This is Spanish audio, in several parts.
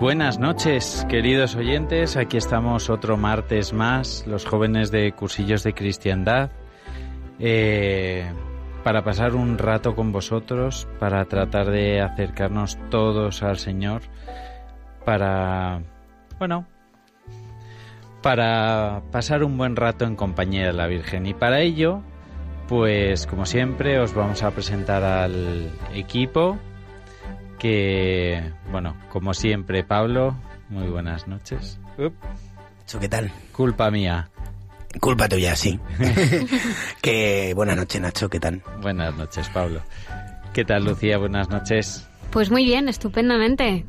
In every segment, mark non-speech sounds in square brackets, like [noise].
buenas noches, queridos oyentes. Aquí estamos otro martes más, los jóvenes de cursillos de cristiandad, eh, para pasar un rato con vosotros, para tratar de acercarnos todos al Señor, para, bueno, para pasar un buen rato en compañía de la Virgen. Y para ello, pues como siempre, os vamos a presentar al equipo que, bueno, como siempre, Pablo, muy buenas noches. Nacho, ¿qué tal? culpa mía. Culpa tuya, sí. [laughs] [laughs] que buenas noches, Nacho, ¿qué tal? Buenas noches, Pablo. ¿Qué tal, Lucía? Buenas noches. Pues muy bien, estupendamente.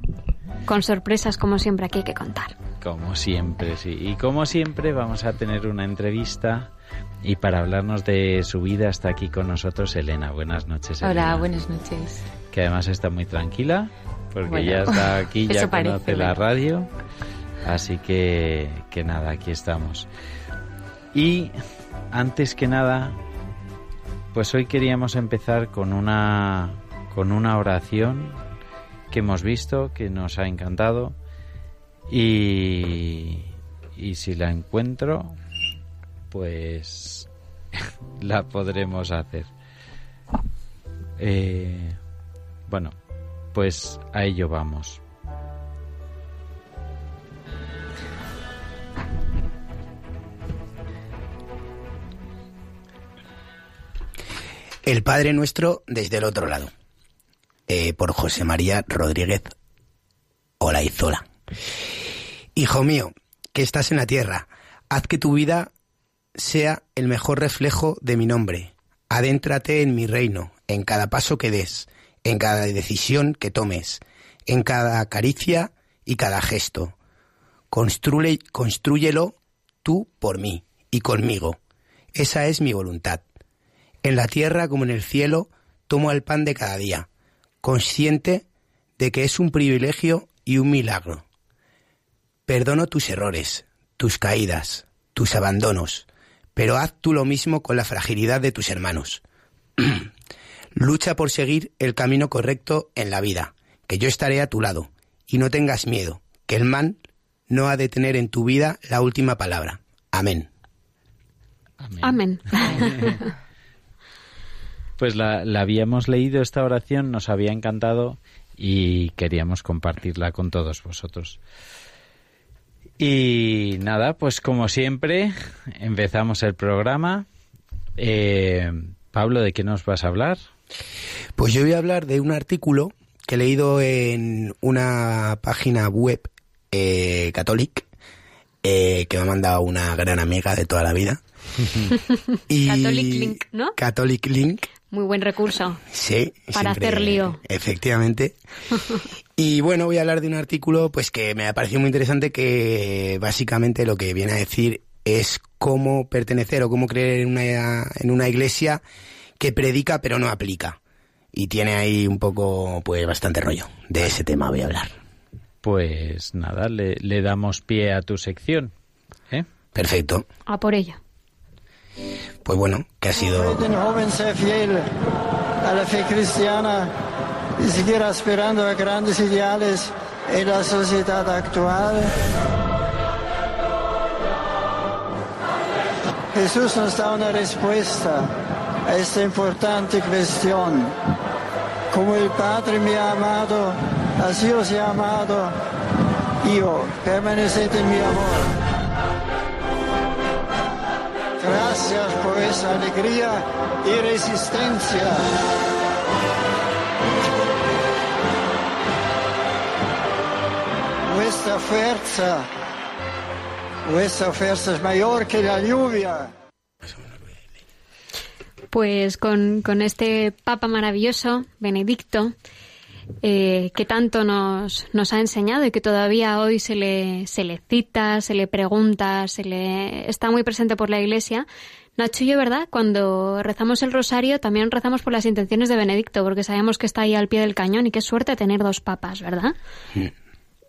Con sorpresas como siempre aquí hay que contar. Como siempre, sí. Y como siempre vamos a tener una entrevista y para hablarnos de su vida está aquí con nosotros Elena. Buenas noches, Elena. Hola, buenas noches. Que además está muy tranquila porque Bueno, ya está aquí, [laughs] ya parece, conoce la bueno. radio. Así que, que nada, aquí estamos. Y antes que nada, pues hoy queríamos empezar con una, con una oración que hemos visto, que nos ha encantado. Y, y si la encuentro, pues [laughs] la podremos hacer. Eh, bueno, pues a ello vamos. El Padre Nuestro desde el otro lado. Eh, por José María Rodríguez Olaizola. Hijo mío, que estás en la tierra, haz que tu vida sea el mejor reflejo de mi nombre. Adéntrate en mi reino, en cada paso que des, en cada decisión que tomes, en cada caricia y cada gesto. Construye, construyelo tú por mí y conmigo. Esa es mi voluntad. En la tierra como en el cielo, tomo el pan de cada día, consciente de que es un privilegio y un milagro. Perdono tus errores, tus caídas, tus abandonos, pero haz tú lo mismo con la fragilidad de tus hermanos. [clears throat] Lucha por seguir el camino correcto en la vida, que yo estaré a tu lado, y no tengas miedo, que el mal no ha de tener en tu vida la última palabra. Amén. Amén. [laughs] Pues la, la habíamos leído esta oración, nos había encantado y queríamos compartirla con todos vosotros. Y nada, pues como siempre, empezamos el programa. Eh, Pablo, ¿de qué nos vas a hablar? Pues yo voy a hablar de un artículo que he leído en una página web eh, católica eh, que me ha mandado una gran amiga de toda la vida. [laughs] y Catholic Link, ¿no? Catholic Link. Muy buen recurso. Sí. Para siempre- hacer lío. Efectivamente. [laughs] y bueno, voy a hablar de un artículo pues que me ha parecido muy interesante que básicamente lo que viene a decir es cómo pertenecer o cómo creer en una, en una iglesia que predica pero no aplica. Y tiene ahí un poco, pues bastante rollo. De ese tema voy a hablar. Pues nada, le, le damos pie a tu sección. ¿eh? Perfecto. A por ello. Pues bueno, que ha sido... Un joven sea fiel a la fe cristiana y seguir aspirando a grandes ideales en la sociedad actual. Jesús nos da una respuesta esta importante cuestión. Como el Padre me ha amado, así os he amado. Yo, permaneced en mi amor. Gracias por esa alegría y resistencia. Vuestra fuerza, vuestra fuerza es mayor que la lluvia. Pues con, con este Papa maravilloso, Benedicto, eh, que tanto nos, nos ha enseñado y que todavía hoy se le, se le cita, se le pregunta, se le está muy presente por la Iglesia. Nacho y yo, ¿verdad? Cuando rezamos el rosario también rezamos por las intenciones de Benedicto, porque sabemos que está ahí al pie del cañón y qué suerte tener dos papas, ¿verdad?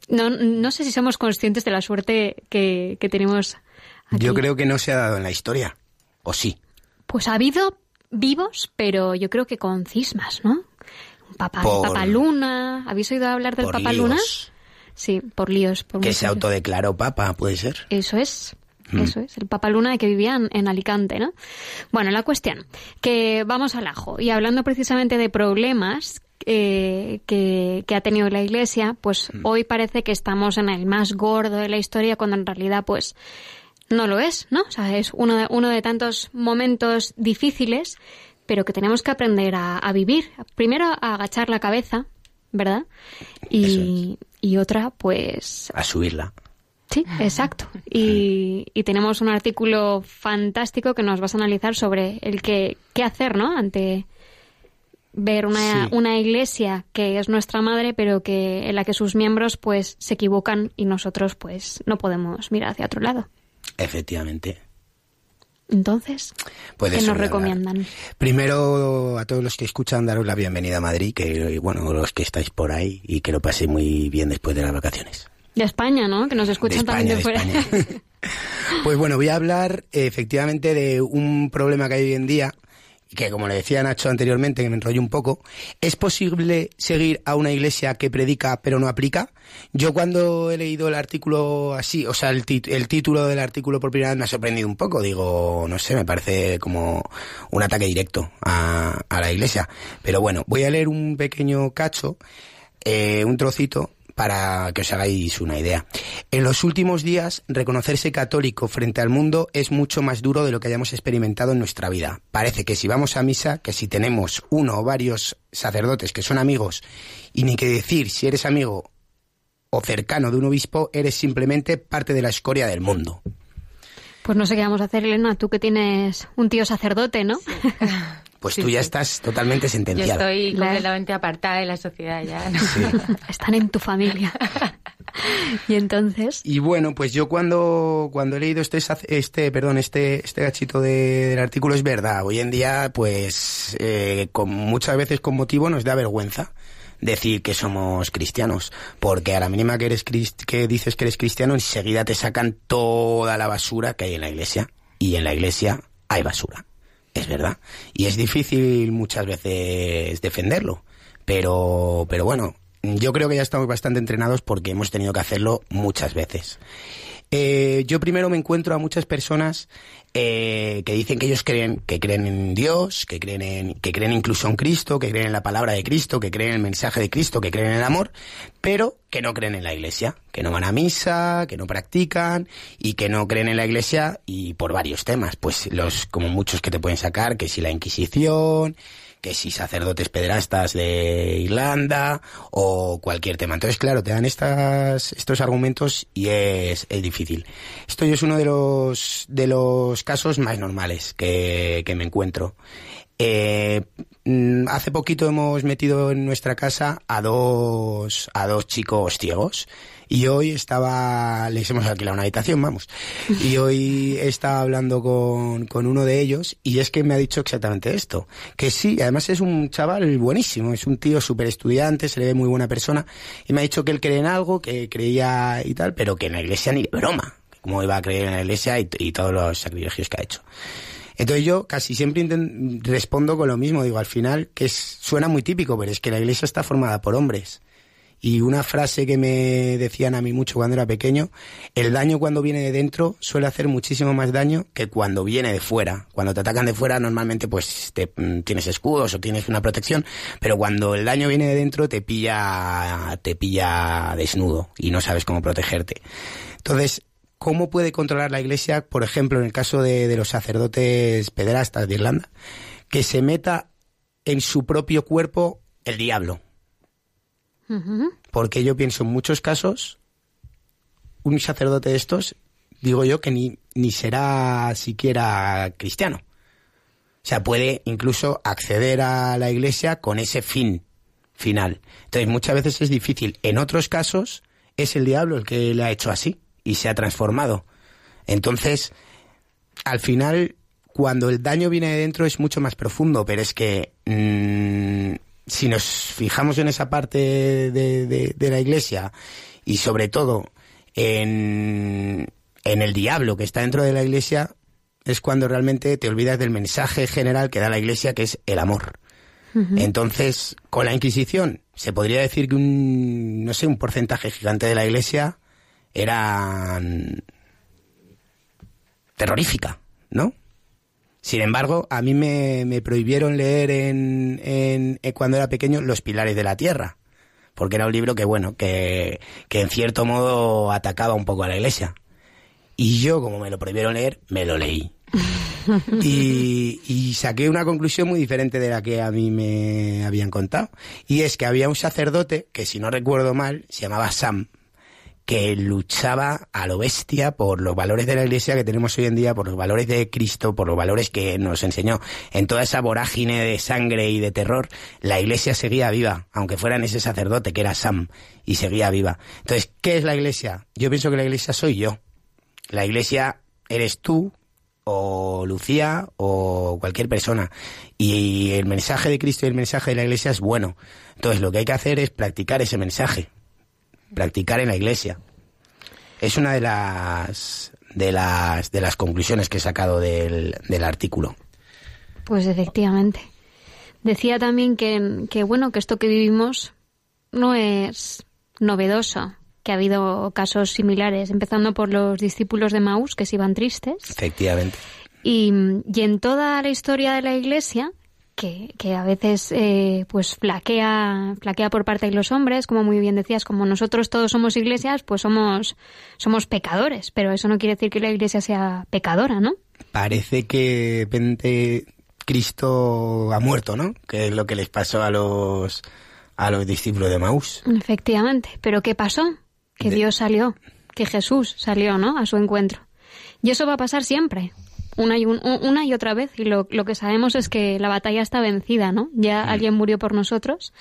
No, no sé si somos conscientes de la suerte que, que tenemos aquí. Yo creo que no se ha dado en la historia. ¿O sí? Pues ha habido vivos, pero yo creo que con cismas, ¿no? Un Papa, Por- Papa Luna. ¿Habéis oído hablar del Papa líos. Luna? Sí, por líos. Por Que se líos. autodeclaró papa, puede ser. Eso es. Mm. Eso es, el Papa Luna que vivía en, en Alicante, ¿no? Bueno, la cuestión, que vamos al ajo. Y hablando precisamente de problemas eh, que, que ha tenido la Iglesia, pues Mm. hoy parece que estamos en el más gordo de la historia, cuando en realidad, pues, no lo es, ¿no? O sea, es uno de, uno de tantos momentos difíciles, pero que tenemos que aprender a, a vivir. Primero, a agachar la cabeza, ¿verdad? Y, y otra, pues, A subirla. Sí, exacto. Y, y tenemos un artículo fantástico que nos vas a analizar sobre el que qué hacer, ¿no? Ante ver una, Sí. una iglesia que es nuestra madre, pero que en la que sus miembros pues se equivocan y nosotros pues no podemos mirar hacia otro lado. Efectivamente. Entonces, Pues ¿qué nos recomiendan? Primero, a todos los que escuchan, daros la bienvenida a Madrid, que bueno, los que estáis por ahí, y que lo paséis muy bien después de las vacaciones. De España, ¿no? Que nos escuchan de también España, de de fuera. España. [laughs] pues bueno, voy a hablar eh, efectivamente de un problema que hay hoy en día, que como le decía Nacho anteriormente, que me enrollo un poco, ¿es posible seguir a una iglesia que predica pero no aplica? Yo cuando he leído el artículo así, o sea, el, el título del artículo por primera vez me ha sorprendido un poco. Digo, no sé, me parece como un ataque directo a, a la iglesia. Pero bueno, voy a leer un pequeño cacho, eh, un trocito, para que os hagáis una idea. En los últimos días, reconocerse católico frente al mundo es mucho más duro de lo que hayamos experimentado en nuestra vida. Parece que si vamos a misa, que si tenemos uno o varios sacerdotes que son amigos, y ni que decir si eres amigo o cercano de un obispo, eres simplemente parte de la escoria del mundo. Pues no sé qué vamos a hacer, Elena, tú que tienes un tío sacerdote, ¿no? Pues Sí, tú ya sí. estás totalmente Yo sentenciado. estoy completamente apartada de la sociedad ya. ¿no? [laughs] Están en tu familia. [laughs] y entonces, Y bueno, pues yo cuando, cuando he leído este, este, perdón, este, este gachito de- del artículo es verdad. Hoy en día, pues, eh, con, muchas veces con motivo nos da vergüenza decir que somos cristianos, porque a la mínima que eres crist- que dices que eres cristiano, enseguida te sacan toda la basura que hay en la iglesia. Y en la iglesia hay basura. Es verdad. Y es difícil muchas veces defenderlo. Pero, pero bueno, yo creo que ya estamos bastante entrenados porque hemos tenido que hacerlo muchas veces. Eh, yo primero me encuentro a muchas personas eh, que dicen que ellos creen, que creen en Dios, que creen en, que creen incluso en Cristo, que creen en la palabra de Cristo, que creen en el mensaje de Cristo, que creen en el amor, pero que no creen en la iglesia, que no van a misa, que no practican y que no creen en la iglesia y por varios temas, pues los como muchos que te pueden sacar, que si la Inquisición, que si sacerdotes pederastas de Irlanda o cualquier tema. Entonces, claro, te dan estas, estos argumentos y es, difícil. Esto es uno de los, de los casos más normales que, que me encuentro. Eh, mm, hace poquito hemos metido en nuestra casa a dos, a dos chicos ciegos. Y hoy estaba, les hemos alquilado una habitación, vamos. Y hoy estaba hablando con, con uno de ellos y es que me ha dicho exactamente esto. Que sí, además es un chaval buenísimo, es un tío súper estudiante, se le ve muy buena persona. Y me ha dicho que él cree en algo, que creía y tal, pero que en la iglesia ni de broma. Cómo iba a creer en la iglesia y, y todos los sacrificios que ha hecho. Entonces yo casi siempre respondo con lo mismo, digo, al final, que es, suena muy típico, pero es que la iglesia está formada por hombres. Y una frase que me decían a mí mucho cuando era pequeño, el daño cuando viene de dentro suele hacer muchísimo más daño que cuando viene de fuera. Cuando te atacan de fuera normalmente pues te, mm, tienes escudos o tienes una protección, pero cuando el daño viene de dentro te pilla, te pilla desnudo y no sabes cómo protegerte. Entonces, ¿cómo puede controlar la Iglesia, por ejemplo, en el caso de, de los sacerdotes pederastas de Irlanda, que se meta en su propio cuerpo el diablo? Porque yo pienso en muchos casos, un sacerdote de estos, digo yo que ni, ni será siquiera cristiano. O sea, puede incluso acceder a la iglesia con ese fin final. Entonces, muchas veces es difícil. En otros casos, es el diablo el que le ha hecho así y se ha transformado. Entonces, al final, cuando el daño viene de dentro es mucho más profundo, pero es que mm, si nos fijamos en esa parte de, de- de la iglesia y sobre todo en, en el diablo que está dentro de la iglesia, es cuando realmente te olvidas del mensaje general que da la iglesia, que es el amor. Entonces, con la Inquisición, se podría decir que un, no sé, un porcentaje gigante de la iglesia era terrorífica, ¿no? Sin embargo, a mí me, me prohibieron leer en, en, en cuando era pequeño Los Pilares de la Tierra, porque era un libro que, bueno, que, que en cierto modo atacaba un poco a la iglesia. Y yo, como me lo prohibieron leer, me lo leí. [laughs] y, y saqué una conclusión muy diferente de la que a mí me habían contado. Y es que había un sacerdote, que si no recuerdo mal, se llamaba Sam, que luchaba a lo bestia por los valores de la iglesia que tenemos hoy en día, por los valores de Cristo, por los valores que nos enseñó. En toda esa vorágine de sangre y de terror, la iglesia seguía viva, aunque fuera en ese sacerdote que era Sam, y seguía viva. Entonces, ¿qué es la iglesia? Yo pienso que la iglesia soy yo. La iglesia eres tú, o Lucía, o cualquier persona. Y el mensaje de Cristo y el mensaje de la iglesia es bueno. Entonces, lo que hay que hacer es practicar ese mensaje practicar en la iglesia. Es una de las de las de las conclusiones que he sacado del, del artículo. Pues efectivamente. Decía también que, que, bueno, que esto que vivimos no es novedoso, que ha habido casos similares, empezando por los discípulos de Maús que se iban tristes. Efectivamente. Y, y en toda la historia de la Iglesia, que, que a veces eh, pues flaquea, flaquea por parte de los hombres, como muy bien decías, como nosotros todos somos iglesias, pues somos, somos pecadores, pero eso no quiere decir que la Iglesia sea pecadora, ¿no? Parece que de repente Cristo ha muerto, ¿no? Que es lo que les pasó a los a los discípulos de Maús. Efectivamente. Pero ¿qué pasó? Que De- Dios salió, que Jesús salió, ¿no? A su encuentro. Y eso va a pasar siempre, una y, un- una y otra vez. Y lo, lo que sabemos es que la batalla está vencida, ¿no? Ya alguien murió por nosotros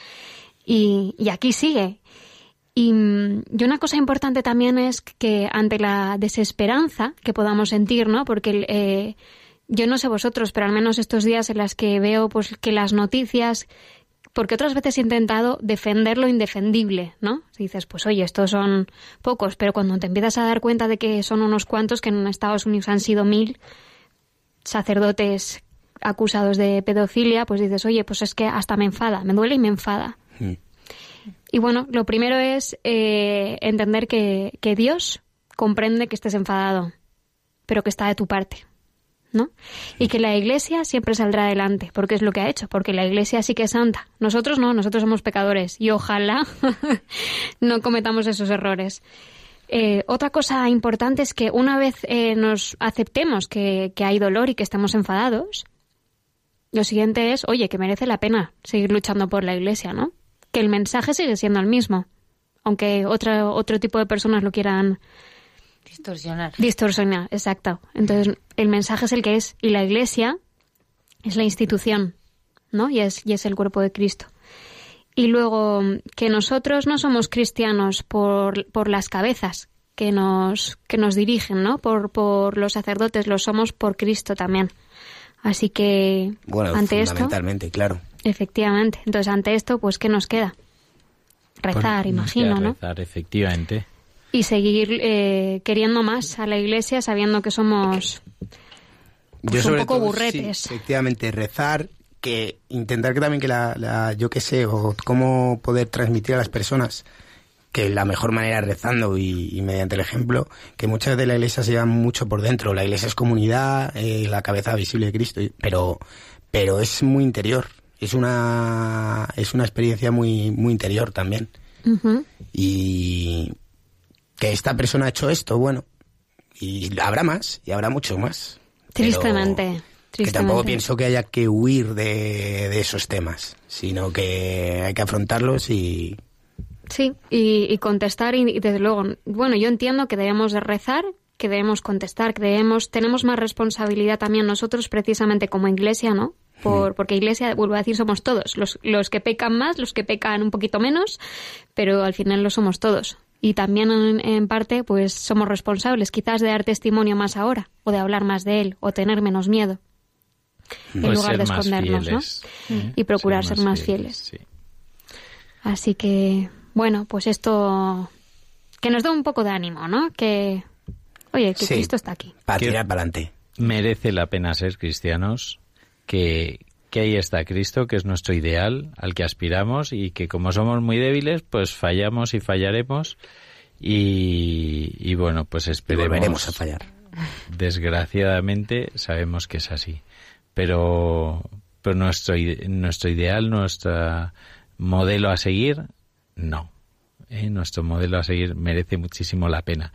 y, y aquí sigue. Y, mm, y una cosa importante también es que ante la desesperanza que podamos sentir, ¿no? Porque eh, yo no sé vosotros, pero al menos estos días en las que veo pues que las noticias porque otras veces he intentado defender lo indefendible, ¿no? Si dices, pues oye, estos son pocos, pero cuando te empiezas a dar cuenta de que son unos cuantos, que en Estados Unidos han sido mil sacerdotes acusados de pedofilia, pues dices, oye, pues es que hasta me enfada, me duele y me enfada. Mm. Y bueno, lo primero es eh, entender que, que Dios comprende que estés enfadado, pero que está de tu parte, ¿no? Y que la Iglesia siempre saldrá adelante, porque es lo que ha hecho, porque la Iglesia sí que es santa. Nosotros no, nosotros somos pecadores y ojalá [laughs] no cometamos esos errores. Eh, otra cosa importante es que una vez eh, nos aceptemos que, que hay dolor y que estamos enfadados, lo siguiente es, oye, que merece la pena seguir luchando por la Iglesia, ¿no? Que el mensaje sigue siendo el mismo, aunque otro, otro tipo de personas lo quieran Distorsionar. distorsionar, exacto. Entonces, el mensaje es el que es, y la Iglesia es la institución ¿no? Y es, y es el cuerpo de Cristo. Y luego que nosotros no somos cristianos por, por las cabezas que nos, que nos dirigen, ¿no? Por, por los sacerdotes, lo somos por Cristo también. Así que Bueno, ante esto, fundamentalmente, claro. efectivamente. Entonces, ante esto, pues, ¿qué nos queda? Rezar, Pues, nos imagino, queda ¿no? Rezar, efectivamente. Y seguir eh, queriendo más a la iglesia sabiendo que somos Pues un poco burretes. sí, efectivamente, rezar, que intentar que también que la, la- yo qué sé, o cómo poder transmitir a las personas que la mejor manera es rezando y, y mediante el ejemplo, que muchas de la iglesia se llevan mucho por dentro. La iglesia es comunidad, eh, la cabeza visible de Cristo, pero, pero es muy interior. Es una, es una experiencia muy, muy interior también. Y que esta persona ha hecho esto, bueno, y habrá más, y habrá mucho más. Pero Tristemente, Que tampoco pienso que haya que huir de, de esos temas, sino que hay que afrontarlos y... Sí, y, y contestar, y, y desde luego, bueno, yo entiendo que debemos de rezar, que debemos contestar, que debemos, tenemos más responsabilidad también nosotros precisamente como iglesia, ¿no? Por, porque iglesia, vuelvo a decir, somos todos, los, los que pecan más, los que pecan un poquito menos, pero al final lo somos todos. Y también en, en parte, pues somos responsables quizás de dar testimonio más ahora, o de hablar más de él, o tener menos miedo, en Pues lugar de escondernos, fieles. ¿no? Y procurar ser más fieles. sí. Así que, bueno, pues esto que nos da un poco de ánimo, ¿no? Que, oye, que Sí. Cristo está aquí. Para tirar para adelante. merece la pena ser cristianos, que, que ahí está Cristo, que es nuestro ideal, al que aspiramos y que como somos muy débiles, pues fallamos y fallaremos y, y bueno, pues Y esperemos. volveremos a fallar. Desgraciadamente sabemos que es así, pero, pero nuestro, ide- nuestro ideal, nuestro modelo a seguir, no. ¿eh? Nuestro modelo a seguir merece muchísimo la pena.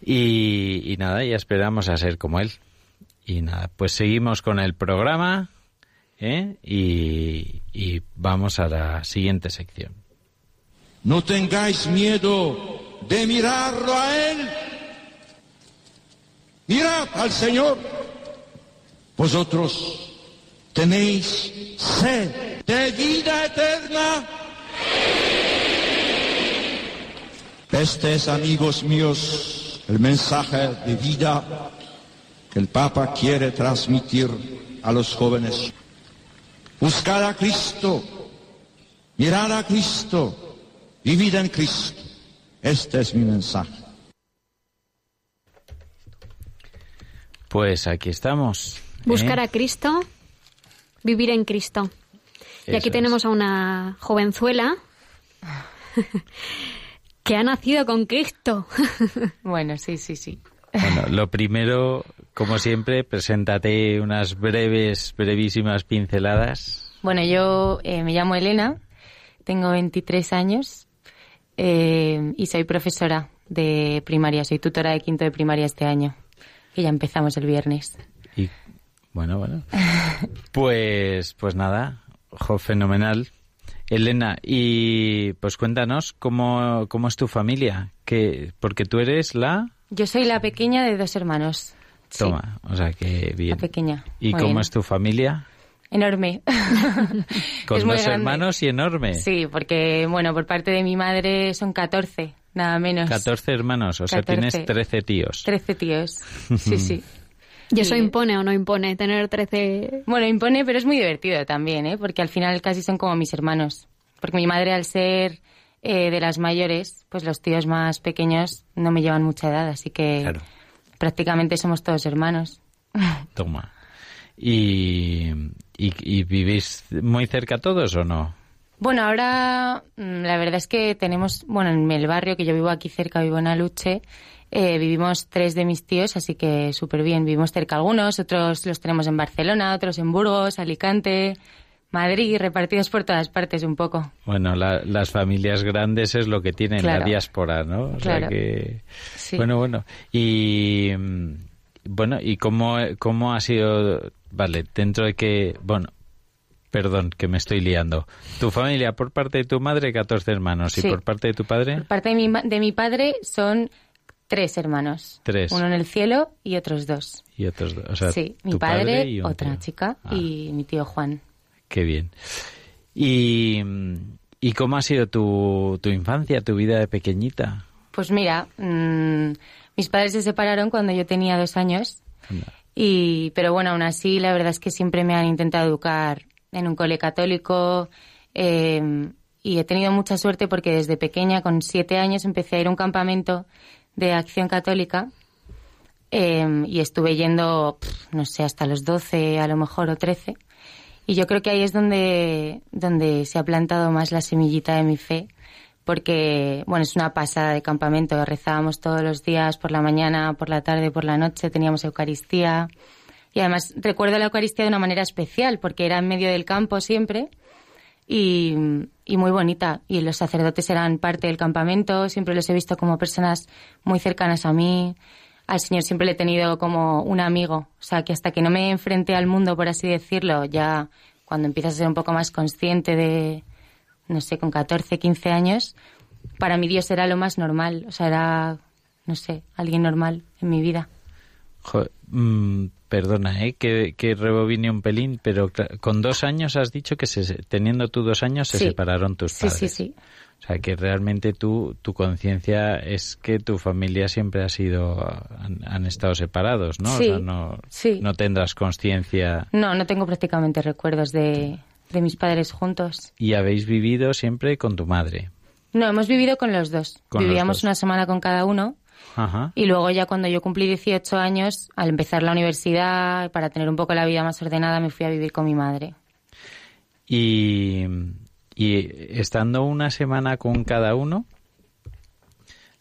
Y, nada, ya esperamos a ser como él. Y nada, pues seguimos con el programa ¿eh? y, y vamos a la siguiente sección. No tengáis miedo de mirarlo a Él. Mirad al Señor. Vosotros tenéis sed de vida eterna. Este es, amigos míos, el mensaje de vida que el Papa quiere transmitir a los jóvenes. Buscar a Cristo, mirar a Cristo, vivir en Cristo. Este es mi mensaje. Pues aquí estamos. ¿Eh? Buscar a Cristo, vivir en Cristo. Y aquí es. tenemos a una jovenzuela [laughs] que ha nacido con Cristo. [laughs] Bueno, sí, sí, sí. Bueno, lo primero, como siempre, preséntate unas breves, brevísimas pinceladas. Bueno, yo eh, me llamo Elena, tengo 23 años eh, y soy profesora de primaria, soy tutora de quinto de primaria este año, que ya empezamos el viernes. Bueno, bueno. [laughs] Pues, pues nada, jo, fenomenal. Elena, y pues cuéntanos cómo, cómo es tu familia, que porque tú eres la Yo soy la pequeña de dos hermanos. Sí, toma, o sea que bien. la pequeña. ¿Y cómo bien. es tu familia? Enorme. [laughs] Con Es dos hermanos y enorme. Sí, porque, bueno, por parte de mi madre son 14, nada menos. 14 hermanos, o sea, 14. tienes 13 tíos. 13 tíos. Sí, sí. [laughs] ¿Y eso impone o no impone tener 13? Bueno, impone, pero es muy divertido también, ¿eh? Porque al final casi son como mis hermanos. Porque mi madre, al ser eh, de las mayores, pues los tíos más pequeños no me llevan mucha edad, así que Claro. prácticamente somos todos hermanos. [laughs] Toma. ¿Y, y, y vivís muy cerca todos o no? Bueno, ahora mm, la verdad es que tenemos, bueno, en el barrio que yo vivo aquí cerca, vivo en Aluche, eh, vivimos tres de mis tíos, así que súper bien. Vivimos cerca algunos, otros los tenemos en Barcelona, otros en Burgos, Alicante, Madrid, repartidos por todas partes un poco. Bueno, la- las familias grandes es lo que tienen la diáspora, ¿no? O sea Claro. que... Sí. Bueno, bueno. Y... mm, Bueno, ¿y cómo, cómo ha sido... Vale, dentro de que... Bueno, perdón, que me estoy liando. Tu familia, por parte de tu madre, 14 hermanos. ¿Y por parte de tu padre? Por parte de mi, de mi padre son tres hermanos. Tres. Uno en el cielo y otros dos. Y otros dos. O sea, sí, mi tu padre, y otra tío. chica Ah, y mi tío Juan. Qué bien. ¿Y, y cómo ha sido tu, tu infancia, tu vida de pequeñita? Pues mira, mm, mis padres se separaron cuando yo tenía dos años. Y, pero bueno, aún así, la verdad es que siempre me han intentado educar en un cole católico. eh, y he tenido mucha suerte porque desde pequeña, con siete años, empecé a ir a un campamento de acción católica. eh, y estuve yendo, no sé, hasta los 12 a lo mejor o 13. Y yo creo que ahí es donde, donde se ha plantado más la semillita de mi fe, porque, bueno, es una pasada de campamento. Rezábamos todos los días, por la mañana, por la tarde, por la noche, teníamos Eucaristía. Y además recuerdo la Eucaristía de una manera especial, porque era en medio del campo siempre y, muy bonita. Y los sacerdotes eran parte del campamento, siempre los he visto como personas muy cercanas a mí. Al Señor siempre le he tenido como un amigo. O sea, que hasta que no me enfrenté al mundo, por así decirlo, ya cuando empiezas a ser un poco más consciente de, no sé, con 14, 15 años, para mí Dios era lo más normal. O sea, era, no sé, alguien normal en mi vida. Jo- mm, perdona, ¿eh? que, que rebobine un pelín, pero con dos años has dicho que se, teniendo tú dos años se Sí. separaron tus Sí, padres. sí, sí. O sea, que realmente tú, tu conciencia es que tu familia siempre ha sido, han, han estado separados, ¿no? Sí, o sea, no, sí. no tendrás conciencia No, no tengo prácticamente recuerdos de, de mis padres juntos. y habéis vivido siempre con tu madre. No, hemos vivido con los dos. Con los Vivíamos dos. una semana con cada uno Ajá. y luego ya cuando yo cumplí 18 años, al empezar la universidad, para tener un poco la vida más ordenada, me fui a vivir con mi madre. Y, y estando una semana con cada uno,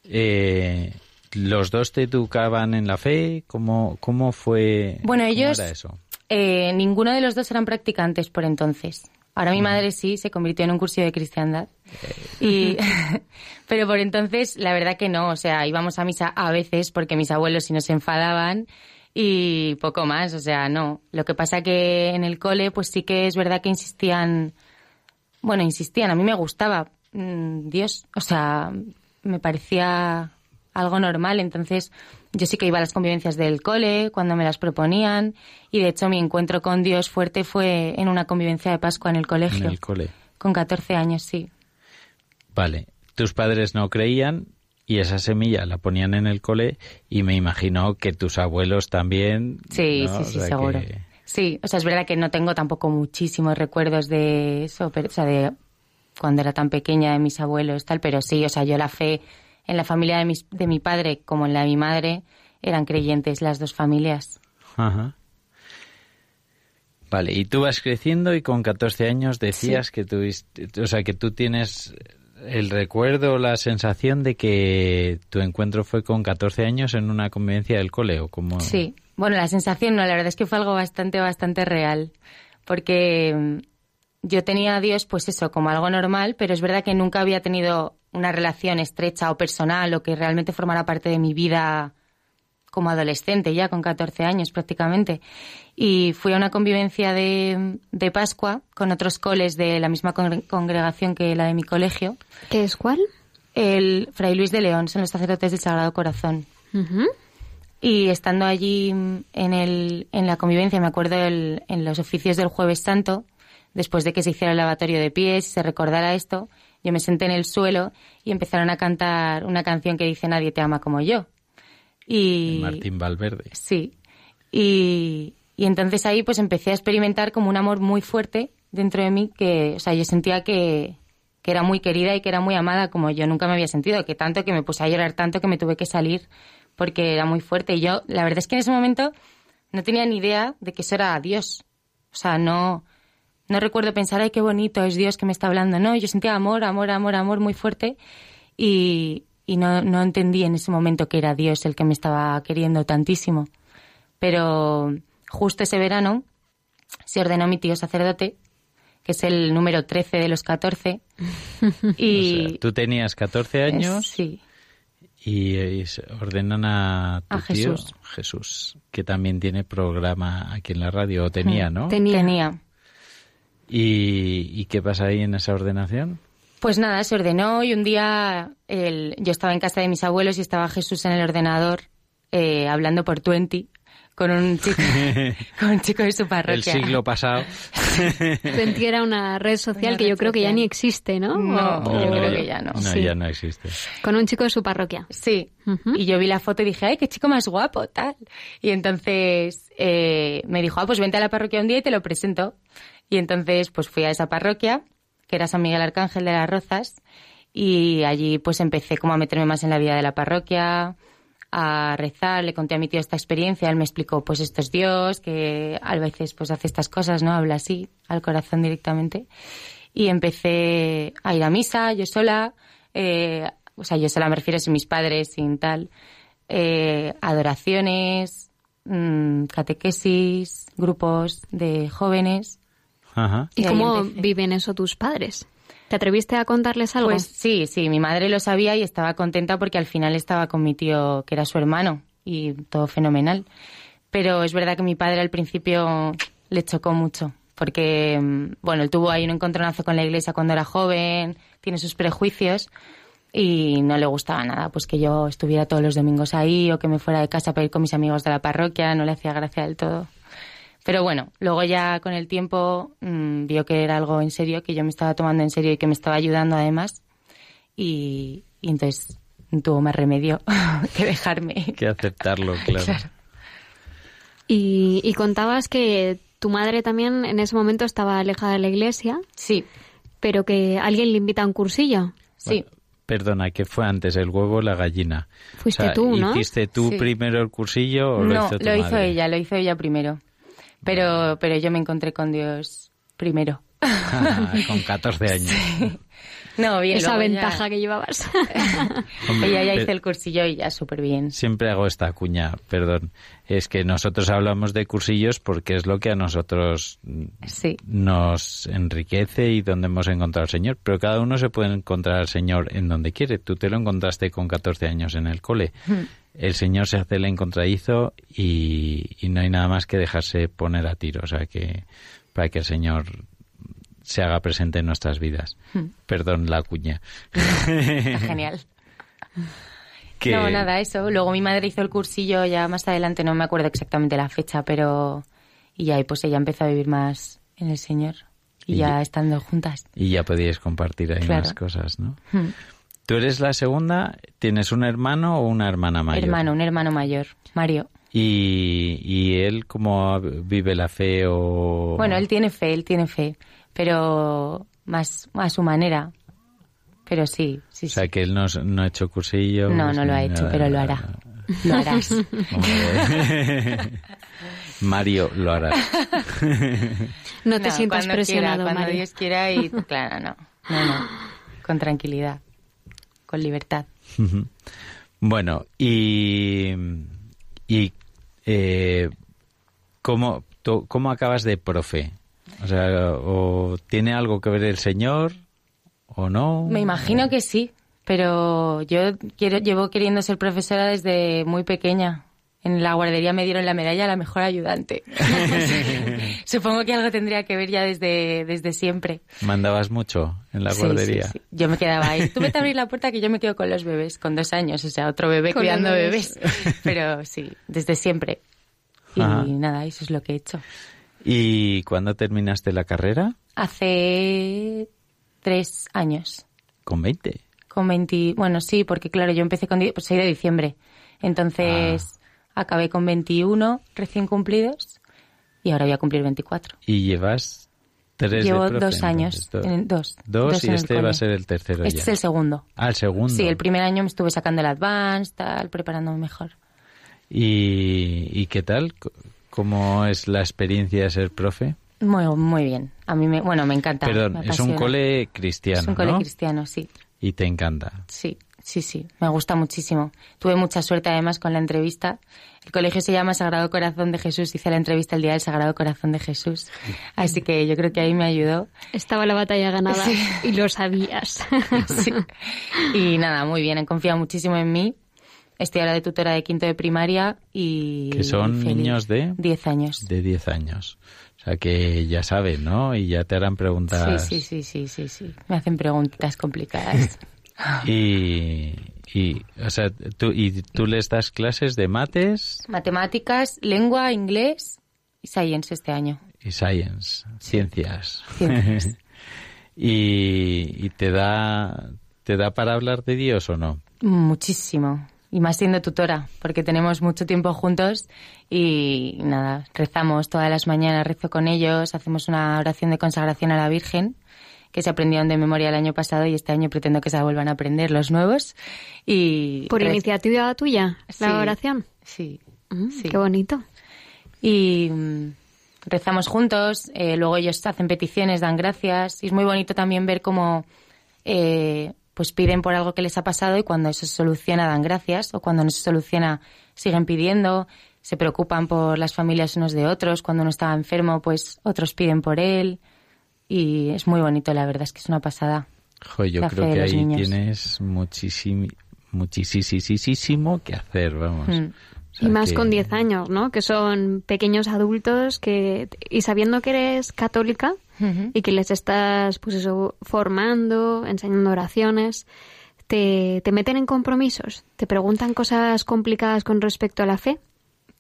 eh, ¿los dos te educaban en la fe? ¿Cómo, cómo fue? Bueno, cómo ellos- era eso? Eh, ninguno de los dos eran practicantes por entonces. Ahora mi madre sí, se convirtió en un cursillo de cristiandad. Y, [laughs] [laughs] pero por entonces, la verdad que no. O sea, íbamos a misa a veces porque mis abuelos si nos enfadaban y poco más. O sea, no. Lo que pasa que en el cole, pues sí que es verdad que insistían. Bueno, insistían. A mí me gustaba mm, Dios. O sea, me parecía algo normal. Entonces, yo sí que iba a las convivencias del cole cuando me las proponían. Y de hecho, mi encuentro con Dios fuerte fue en una convivencia de Pascua en el colegio. En el cole. Con 14 años, sí. Vale. Tus padres no creían y esa semilla la ponían en el cole y me imagino que tus abuelos también. Sí, ¿no? sí, O sí, sea seguro. que- Sí, o sea, es verdad que no tengo tampoco muchísimos recuerdos de eso, pero, o sea, de cuando era tan pequeña de mis abuelos, tal, pero sí, o sea, yo la fe en la familia de, mis, de mi padre como en la de mi madre eran creyentes las dos familias. Ajá. Vale, y tú vas creciendo y con 14 años decías que tuviste, o sea, que tú tienes el recuerdo, la sensación de que tu encuentro fue con 14 años en una convivencia del cole, ¿o como Sí, bueno, la sensación no, la verdad es que fue algo bastante, bastante real, porque yo tenía a Dios, pues eso, como algo normal, pero es verdad que nunca había tenido una relación estrecha o personal o que realmente formara parte de mi vida como adolescente, ya con 14 años prácticamente. Y fui a una convivencia de, de Pascua con otros coles de la misma congre- congregación que la de mi colegio. ¿Qué es cuál? El Fray Luis de León, son los sacerdotes del Sagrado Corazón. Y estando allí en, el, en la convivencia, me acuerdo el- en los oficios del Jueves Santo, después de que se hiciera el lavatorio de pies y se recordara esto, yo me senté en el suelo y empezaron a cantar una canción que dice Nadie te ama como yo. Y, Martín Valverde. Sí. Y, y entonces ahí pues empecé a experimentar como un amor muy fuerte dentro de mí que, o sea, yo sentía que, que era muy querida y que era muy amada como yo nunca me había sentido, que tanto que me puse a llorar tanto que me tuve que salir porque era muy fuerte. Y yo, la verdad es que en ese momento no tenía ni idea de que eso era Dios. O sea, no, no recuerdo pensar, ay, qué bonito es Dios que me está hablando. No, yo sentía amor, amor, amor, amor muy fuerte y, y no, no entendí en ese momento que era Dios el que me estaba queriendo tantísimo. Pero justo ese verano se ordenó mi tío sacerdote, que es el número 13 de los 14. [laughs] y O sea, tú tenías 14 años sí, y, y se ordenan a tu A tío Jesús. Jesús, que también tiene programa aquí en la radio, o tenía, ¿no? Tenía. tenía. ¿Y, ¿Y qué pasa ahí en esa ordenación? Pues nada, se ordenó y un día el- yo estaba en casa de mis abuelos y estaba Jesús en el ordenador eh, hablando por Twenty con un chico, [laughs] con un chico de su parroquia. El siglo pasado. [laughs] Twenty era una red social Una que yo red creo que ya social. ni existe, ¿no? No, O- yo o- creo que ya no. No, Sí. ya no existe. Con un chico de su parroquia. Sí. Ujú. Y yo vi la foto y dije, ay, qué chico más guapo, tal. Y entonces eh, me dijo, ah, pues vente a la parroquia un día y te lo presento. Y entonces pues fui a esa parroquia, que era San Miguel Arcángel de las Rozas, y allí pues empecé como a meterme más en la vida de la parroquia, a rezar, le conté a mi tío esta experiencia, él me explicó, pues esto es Dios, que a veces pues hace estas cosas, ¿no? Habla así, al corazón directamente. Y empecé a ir a misa, yo sola, eh, o sea, yo sola me refiero sin mis padres, sin tal, eh, adoraciones, mm, catequesis, grupos de jóvenes. Ajá. ¿Y cómo viven eso tus padres? ¿Te atreviste a contarles algo? Pues sí, sí, mi madre lo sabía y estaba contenta porque al final estaba con mi tío, que era su hermano, y todo fenomenal. Pero es verdad que mi padre al principio le chocó mucho, porque, mm, bueno, él tuvo ahí un encontronazo con la iglesia cuando era joven, tiene sus prejuicios y no le gustaba nada, pues que yo estuviera todos los domingos ahí o que me fuera de casa para ir con mis amigos de la parroquia, no le hacía gracia del todo. Pero bueno, luego ya con el tiempo mm, vio que era algo en serio, que yo me estaba tomando en serio y que me estaba ayudando además. Y, y entonces no tuvo más remedio [laughs] que dejarme. Que aceptarlo, [laughs] claro. Claro. Y, y contabas que tu madre también en ese momento estaba alejada de la iglesia, Sí, pero que alguien le invita a un cursillo. sí. Perdona, ¿qué fue antes, el huevo o la gallina? Fuiste O sea, tú, ¿no? ¿Hiciste tú Sí. primero el cursillo o lo no, hizo tu lo hizo ella, lo hizo ella primero. Pero, pero yo me encontré con Dios primero. Ah, con [laughs] 14 años. No, bien, Esa ya- ventaja que llevabas. [laughs] Hombre, Ella ya pe- hizo el cursillo y ya súper bien. Siempre hago esta cuña, perdón. Es que nosotros hablamos de cursillos porque es lo que a nosotros mm, Sí. nos enriquece y donde hemos encontrado al Señor. Pero cada uno se puede encontrar al Señor en donde quiere. Tú te lo encontraste con 14 años en el cole. El Señor se hace el encontradizo y, y no hay nada más que dejarse poner a tiro. O sea que para que el Señor se haga presente en nuestras vidas. Perdón la cuña. Está [laughs] genial. Que- No, nada, eso. Luego mi madre hizo el cursillo ya más adelante, no me acuerdo exactamente la fecha, pero... Y ya, pues ella empezó a vivir más en el Señor. Y, Y ya estando juntas. Y ya podíais compartir ahí Claro. más cosas, ¿no? Hmm. ¿Tú eres la segunda? ¿Tienes un hermano o una hermana mayor? Hermano, un hermano mayor, Mario. ¿Y, y él cómo vive la fe o...? Bueno, él tiene fe, él tiene fe, pero más a su manera. Pero sí, sí, O sea, sí. que él no, no ha hecho cursillo. No, no lo ha hecho, pero lo hará. [laughs] Lo harás. [laughs] Mario lo hará. No te No, sientas cuando presionado, quiera, cuando Mario. Dios quiera y claro, no, no, no, con tranquilidad, con libertad. bueno, y... y eh, ¿cómo, tú- ¿Cómo acabas de profe? O sea, ¿o tiene algo que ver el Señor o no? Me imagino que sí, pero yo quiero, llevo queriendo ser profesora desde muy pequeña. En la guardería me dieron la medalla a la mejor ayudante. [laughs] Supongo que algo tendría que ver ya desde, desde siempre. ¿Mandabas mucho en la Sí, guardería? sí, sí. Yo me quedaba ahí. Tú vete a abrir la puerta que yo me quedo con los bebés, con dos años, o sea, otro bebé Con cuidando bebés. bebés. Pero sí, desde siempre. Y Ajá. nada, eso es lo que he hecho. ¿Y cuándo terminaste la carrera? Hace tres años. Con 20. Con 20, bueno, sí, porque claro, yo empecé con pues, 6 de diciembre. Entonces Ah. Acabé con 21 recién cumplidos y ahora voy a cumplir 24. Y llevas tres Llevo de profe, dos años, entonces, en- dos, Dos, dos y en este va a ser el tercero Este ya. es el segundo. Ah, el segundo. Sí, el primer año me estuve sacando el Advance, tal, preparándome mejor. ¿Y, ¿Y qué tal? ¿Cómo es la experiencia de ser profe? Muy, muy bien. A mí, me, bueno, me encanta. Perdón, me es un cole cristiano, Es un cole ¿no? cristiano, sí. Y te encanta. Sí, sí, sí. Me gusta muchísimo. Tuve mucha suerte además con la entrevista. El colegio se llama Sagrado Corazón de Jesús. Hice la entrevista el día del Sagrado Corazón de Jesús. [laughs] Así que yo creo que ahí me ayudó. Estaba la batalla ganada Sí. y lo sabías. [laughs] Sí. Y nada, muy bien. Han confiado muchísimo en mí. Estoy ahora de tutora de quinto de primaria y... Que son feliz. niños de... 10 años. De 10 años. O sea que ya saben, ¿no? Y ya te harán preguntas. Sí, sí, sí, sí, sí, sí. Me hacen preguntas complicadas. [laughs] Y, Y, o sea, tú, ¿y tú les das clases de mates Matemáticas, lengua, inglés y science este año. y science, ciencias? Ciencias. [laughs] y, y te da te da para hablar de Dios o no? Muchísimo. Y más siendo tutora, porque tenemos mucho tiempo juntos y nada, rezamos todas las mañanas, rezo con ellos, hacemos una oración de consagración a la Virgen, que se aprendieron de memoria el año pasado y este año pretendo que se vuelvan a aprender los nuevos. Y Por iniciativa tuya, Sí. la oración. Sí. Mm, Sí. Qué bonito. y mm, rezamos juntos, eh, luego ellos hacen peticiones, dan gracias y es muy bonito también ver cómo eh, pues piden por algo que les ha pasado y cuando eso se soluciona dan gracias o cuando no se soluciona siguen pidiendo, se preocupan por las familias unos de otros, cuando uno está enfermo pues otros piden por él y es muy bonito la verdad, es que es una pasada. Jo, yo La creo que ahí niños. tienes muchísimo muchísimo que hacer, vamos. Mm. O sea y más que- con 10 años, ¿no? Que son pequeños adultos que y sabiendo que eres católica y que les estás pues eso formando, enseñando oraciones, te, te meten en compromisos, te preguntan cosas complicadas con respecto a la fe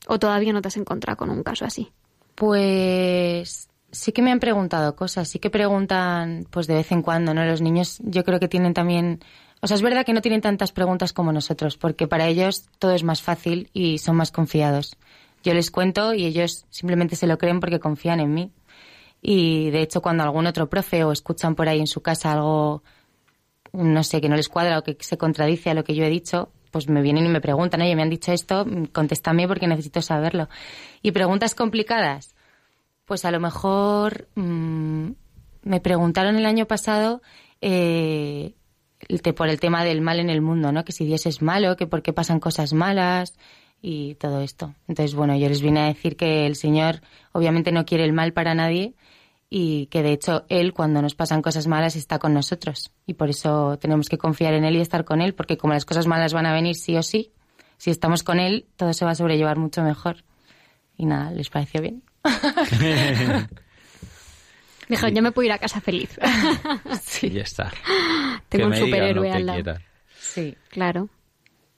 o todavía no te has encontrado con un caso así. Pues sí que me han preguntado cosas, sí que preguntan pues de vez en cuando, ¿no? Los niños yo creo que tienen también, o sea, es verdad que no tienen tantas preguntas como nosotros, porque para ellos todo es más fácil y son más confiados. Yo les cuento y ellos simplemente se lo creen porque confían en mí. Y de hecho cuando algún otro profe o escuchan por ahí en su casa algo, no sé, que no les cuadra o que se contradice a lo que yo he dicho, pues me vienen y me preguntan, oye, me han dicho esto, contéstame porque necesito saberlo. Y preguntas complicadas, pues a lo mejor mm, me preguntaron el año pasado eh, por el tema del mal en el mundo, ¿no? Que si Dios es malo, que por qué pasan cosas malas y todo esto. Entonces, bueno, yo les vine a decir que el Señor obviamente no quiere el mal para nadie y que de hecho Él cuando nos pasan cosas malas está con nosotros y por eso tenemos que confiar en Él y estar con Él porque como las cosas malas van a venir sí o sí, si estamos con Él todo se va a sobrellevar mucho mejor. Y nada, ¿les pareció bien? [laughs] Dijeron, yo me puedo ir a casa feliz. [laughs] Y ya está. [laughs] Tengo Que un me digan superhéroe lo que al lado. Sí. Claro.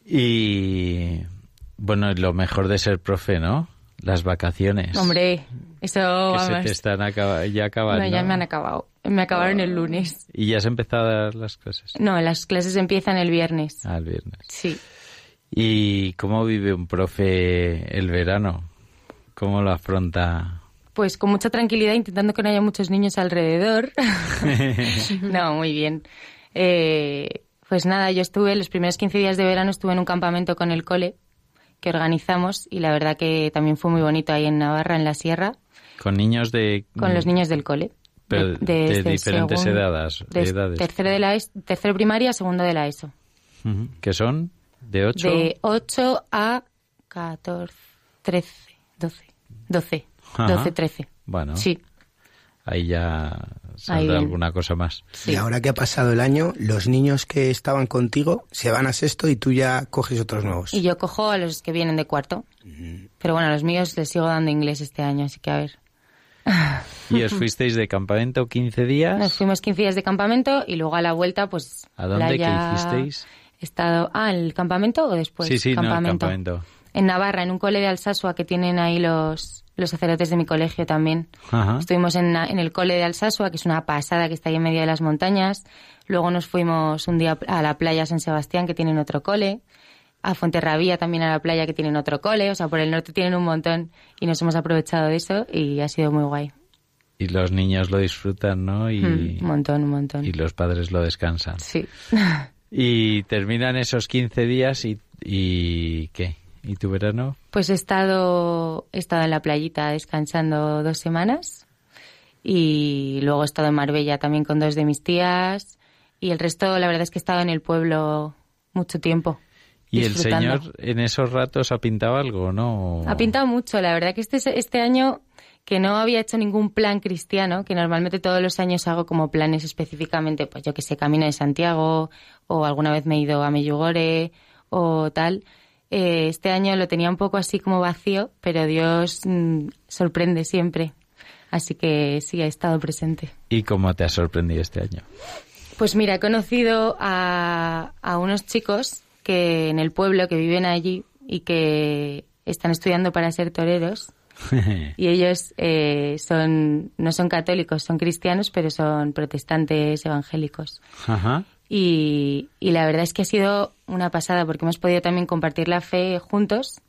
Y bueno, lo mejor de ser profe, ¿no? Las vacaciones. Hombre, eso que se vamos. te están acaba- ya acaban. No, ya me han acabado. Me acabaron el lunes. Y ya has empezado a dar las clases. No, las clases empiezan el viernes. Al viernes. Sí. ¿Y cómo vive un profe el verano? ¿Cómo lo afronta? Pues con mucha tranquilidad, intentando que no haya muchos niños alrededor. [laughs] no, muy bien. Eh, pues nada, yo estuve los primeros 15 días de verano, estuve en un campamento con el cole que organizamos y la verdad que también fue muy bonito ahí en Navarra, en la sierra, Con niños de... con los niños del cole. Pero de desde diferentes segundo- edades- de edades. Tercero, de la ES- tercero primaria, segundo de la ESO. ¿Que son? ¿De 8? De 8 a 14, 13, 12. 12, Ajá. 12, 13. Bueno, Sí, ahí ya Ahí saldrá bien. alguna cosa más. sí. Y ahora que ha pasado el año, los niños que estaban contigo se van a sexto y tú ya coges otros nuevos. Y yo cojo a los que vienen de cuarto. Pero bueno, a los míos les sigo dando inglés este año, así que a ver. ¿Y os fuisteis de campamento 15 días? Nos fuimos 15 días de campamento y luego a la vuelta, pues. ¿A dónde? ¿Qué playa- hicisteis? He estado. Ah, ¿el campamento o después? sí, sí, no, el campamento. En Navarra, en un cole de Alsasua que tienen ahí los, los sacerdotes de mi colegio también. Ajá. Estuvimos en, en el cole de Alsasua, que es una pasada que está ahí en medio de las montañas. Luego nos fuimos un día a la playa San Sebastián, que tienen otro cole. A Fuenterrabía también a la playa, que tienen otro cole. O sea, por el norte tienen un montón y nos hemos aprovechado de eso y ha sido muy guay. Y los niños lo disfrutan, ¿no? Y, Mm, un montón, un montón. y los padres lo descansan. Sí. [laughs] Y terminan esos 15 días y, y ¿qué? ¿Y tu verano? Pues he estado, he estado en la playita descansando dos semanas y luego he estado en Marbella también con dos de mis tías y el resto la verdad es que he estado en el pueblo mucho tiempo. ¿Y el señor en esos ratos ha pintado algo no? Ha pintado mucho, la verdad que este, este año que no había hecho ningún plan cristiano, que normalmente todos los años hago como planes específicamente, pues yo que sé, Camino de Santiago o alguna vez me he ido a Meyugore o tal. Eh, este año lo tenía un poco así como vacío, pero Dios mm, sorprende siempre. Así que sí, ha estado presente. ¿Y cómo te ha sorprendido este año? Pues mira, he conocido a, a unos chicos que en el pueblo que viven allí y que están estudiando para ser toreros [laughs] y ellos eh, son no son católicos, son cristianos, pero son protestantes evangélicos. Ajá. Y, y la verdad es que ha sido una pasada porque hemos podido también compartir la fe juntos.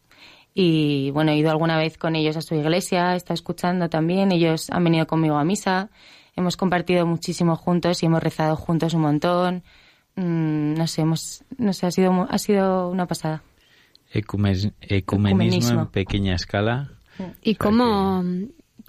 Y bueno, he ido alguna vez con ellos a su iglesia, he estado escuchando también, ellos han venido conmigo a misa, hemos compartido muchísimo juntos y hemos rezado juntos un montón. Mm, no sé, hemos, no sé, ha sido, ha sido una pasada. Ecumen- ecumenismo, Ecumenismo. en pequeña escala. ¿Y cómo,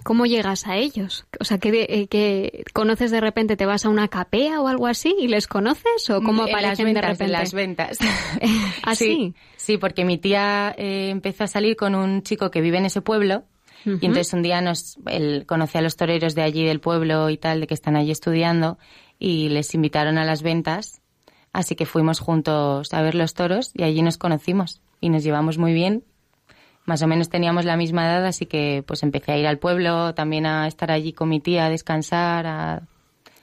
cómo llegas a ellos? O sea, que, eh, que conoces de repente, te vas a una capea o algo así y les conoces o cómo En las aparecen ventas, de repente. En las ventas. [laughs] [laughs] ¿Ah, sí? Sí, porque mi tía eh, empezó a salir con un chico que vive en ese pueblo y entonces un día nos, él conocía a los toreros de allí del pueblo y tal, de que están allí estudiando y les invitaron a las ventas. Así que fuimos juntos a ver los toros y allí nos conocimos y nos llevamos muy bien. Más o menos teníamos la misma edad, así que pues empecé a ir al pueblo, también a estar allí con mi tía, a descansar, a